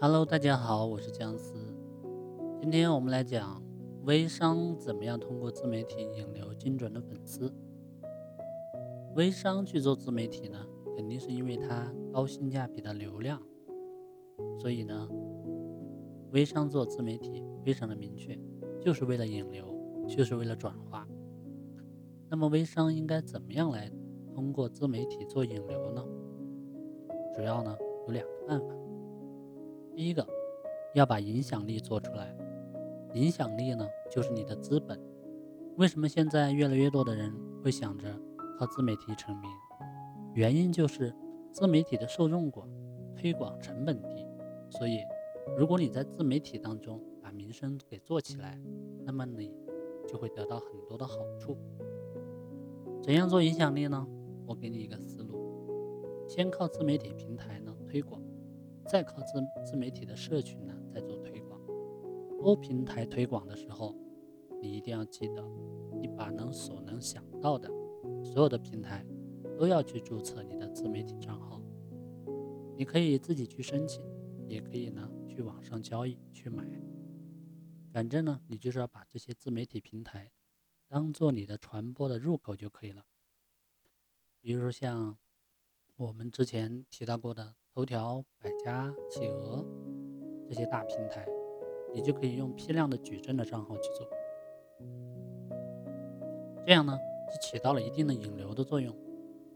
Hello，大家好，我是姜思。今天我们来讲微商怎么样通过自媒体引流精准的粉丝。微商去做自媒体呢，肯定是因为它高性价比的流量，所以呢，微商做自媒体非常的明确，就是为了引流，就是为了转化。那么微商应该怎么样来通过自媒体做引流呢？主要呢有两个办法。第一个，要把影响力做出来。影响力呢，就是你的资本。为什么现在越来越多的人会想着靠自媒体成名？原因就是自媒体的受众广，推广成本低。所以，如果你在自媒体当中把名声给做起来，那么你就会得到很多的好处。怎样做影响力呢？我给你一个思路：先靠自媒体平台呢推广。再靠自自媒体的社群呢，再做推广。多平台推广的时候，你一定要记得，你把能所能想到的所有的平台都要去注册你的自媒体账号。你可以自己去申请，也可以呢去网上交易去买。反正呢，你就是要把这些自媒体平台当做你的传播的入口就可以了。比如说像我们之前提到过的。头条、百家、企鹅这些大平台，你就可以用批量的矩阵的账号去做，这样呢是起到了一定的引流的作用，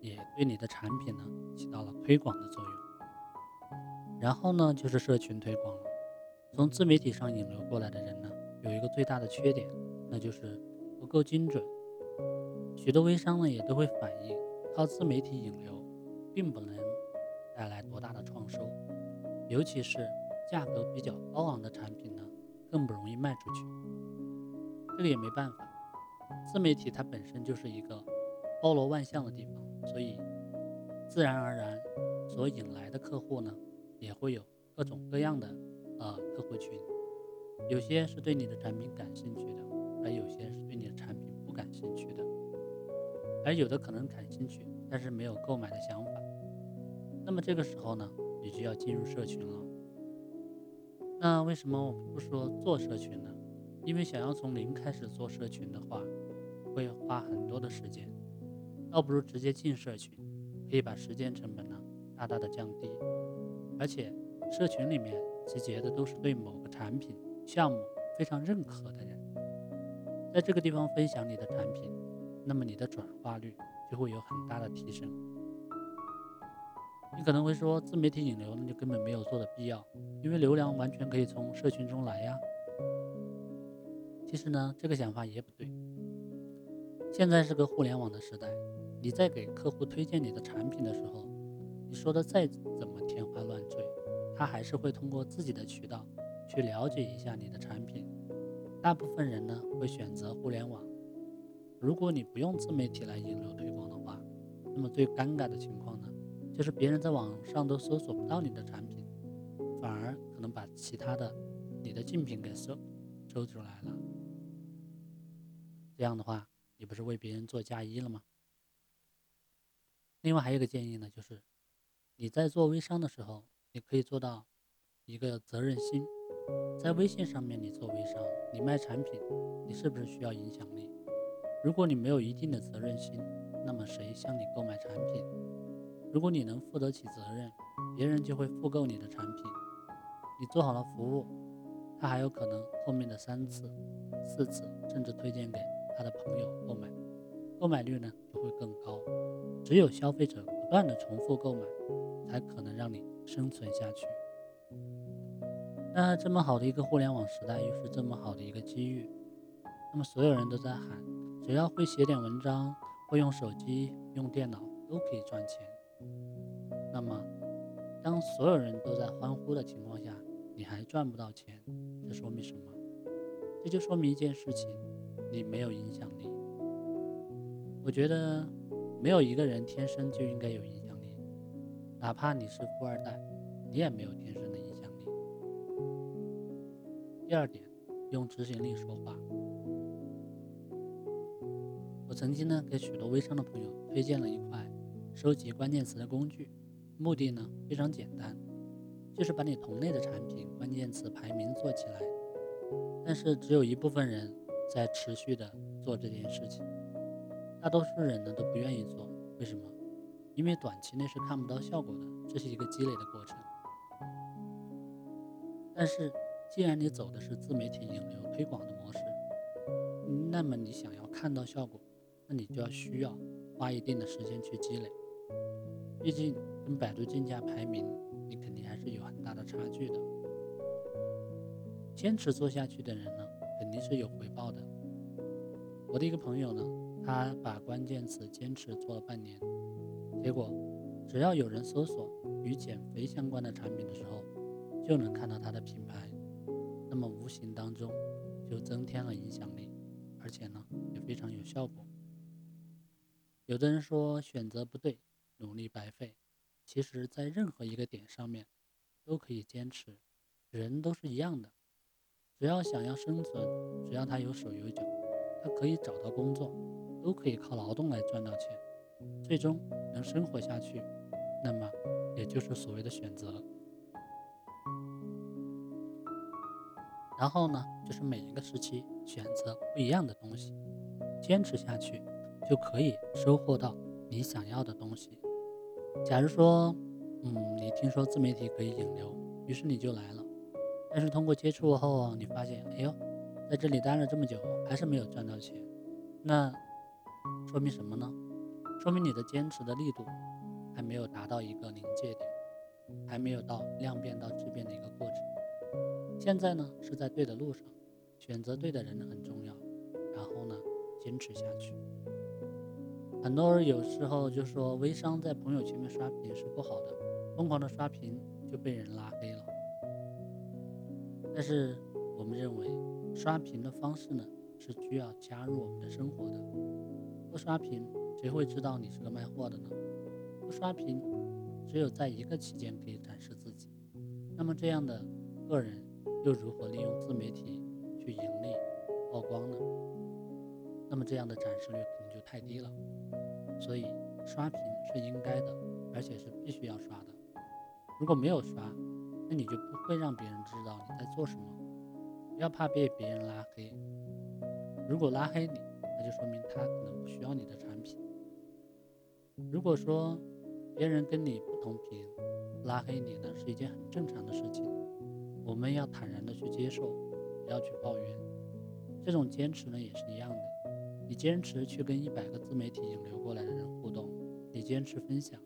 也对你的产品呢起到了推广的作用。然后呢就是社群推广了，从自媒体上引流过来的人呢，有一个最大的缺点，那就是不够精准。许多微商呢也都会反映，靠自媒体引流并不能。带来多大的创收，尤其是价格比较高昂的产品呢，更不容易卖出去。这个也没办法，自媒体它本身就是一个包罗万象的地方，所以自然而然所引来的客户呢，也会有各种各样的呃客户群，有些是对你的产品感兴趣的，而有些是对你的产品不感兴趣的，而有的可能感兴趣，但是没有购买的想法。那么这个时候呢，你就要进入社群了。那为什么我们不说做社群呢？因为想要从零开始做社群的话，会花很多的时间，倒不如直接进社群，可以把时间成本呢大大的降低。而且社群里面集结的都是对某个产品项目非常认可的人，在这个地方分享你的产品，那么你的转化率就会有很大的提升。你可能会说，自媒体引流那就根本没有做的必要，因为流量完全可以从社群中来呀。其实呢，这个想法也不对。现在是个互联网的时代，你在给客户推荐你的产品的时候，你说的再怎么天花乱坠，他还是会通过自己的渠道去了解一下你的产品。大部分人呢会选择互联网。如果你不用自媒体来引流推广的话，那么最尴尬的情况？就是别人在网上都搜索不到你的产品，反而可能把其他的你的竞品给搜搜出来了。这样的话，你不是为别人做嫁衣了吗？另外还有一个建议呢，就是你在做微商的时候，你可以做到一个责任心。在微信上面你做微商，你卖产品，你是不是需要影响力？如果你没有一定的责任心，那么谁向你购买产品？如果你能负得起责任，别人就会复购你的产品。你做好了服务，他还有可能后面的三次、四次，甚至推荐给他的朋友购买，购买率呢就会更高。只有消费者不断的重复购买，才可能让你生存下去。那这么好的一个互联网时代，又是这么好的一个机遇，那么所有人都在喊，只要会写点文章，会用手机、用电脑，都可以赚钱。那么，当所有人都在欢呼的情况下，你还赚不到钱，这说明什么？这就说明一件事情：你没有影响力。我觉得，没有一个人天生就应该有影响力，哪怕你是富二代，你也没有天生的影响力。第二点，用执行力说话。我曾经呢，给许多微商的朋友推荐了一块收集关键词的工具。目的呢非常简单，就是把你同类的产品关键词排名做起来。但是只有一部分人在持续的做这件事情，大多数人呢都不愿意做。为什么？因为短期内是看不到效果的，这是一个积累的过程。但是，既然你走的是自媒体引流推广的模式，那么你想要看到效果，那你就要需要花一定的时间去积累。毕竟跟百度竞价排名，你肯定还是有很大的差距的。坚持做下去的人呢，肯定是有回报的。我的一个朋友呢，他把关键词坚持做了半年，结果只要有人搜索与减肥相关的产品的时候，就能看到他的品牌，那么无形当中就增添了影响力，而且呢也非常有效果。有的人说选择不对，努力白费，其实，在任何一个点上面都可以坚持，人都是一样的，只要想要生存，只要他有手有脚，他可以找到工作，都可以靠劳动来赚到钱，最终能生活下去，那么也就是所谓的选择。然后呢，就是每一个时期选择不一样的东西，坚持下去，就可以收获到你想要的东西。假如说，嗯，你听说自媒体可以引流，于是你就来了。但是通过接触后，你发现，哎呦，在这里待了这么久，还是没有赚到钱。那说明什么呢？说明你的坚持的力度还没有达到一个临界点，还没有到量变到质变的一个过程。现在呢是在对的路上，选择对的人很重要，然后呢坚持下去。很多人有时候就说微商在朋友圈面刷屏是不好的，疯狂的刷屏就被人拉黑了。但是我们认为刷屏的方式呢是需要加入我们的生活的，不刷屏谁会知道你是个卖货的呢？不刷屏，只有在一个期间可以展示自己，那么这样的个人。又如何利用自媒体去盈利、曝光呢？那么这样的展示率太低了。所以刷屏是应该的，而且是必须要刷的。如果没有刷，那你就不会让别人知道你在做什么。不要怕被别人拉黑。如果拉黑你，那就说明他可能不需要你的产品。如果说别人跟你不同频，拉黑你呢是一件很正常的事情。我们要坦然的去接受，不要去抱怨。这种坚持呢也是一样的。你坚持去跟一百个自媒体引流过来的人互动，你坚持分享，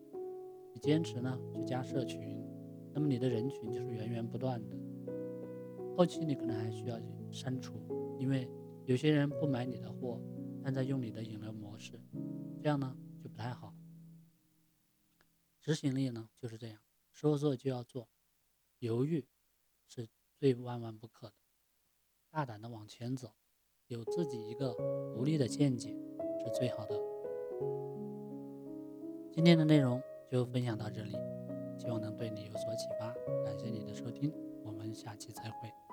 你坚持呢去加社群，那么你的人群就是源源不断的。后期你可能还需要删除，因为有些人不买你的货，但在用你的引流模式，这样呢就不太好。执行力呢就是这样，说做就要做，犹豫。是最万万不可的，大胆的往前走，有自己一个独立的见解是最好的。今天的内容就分享到这里，希望能对你有所启发。感谢你的收听，我们下期再会。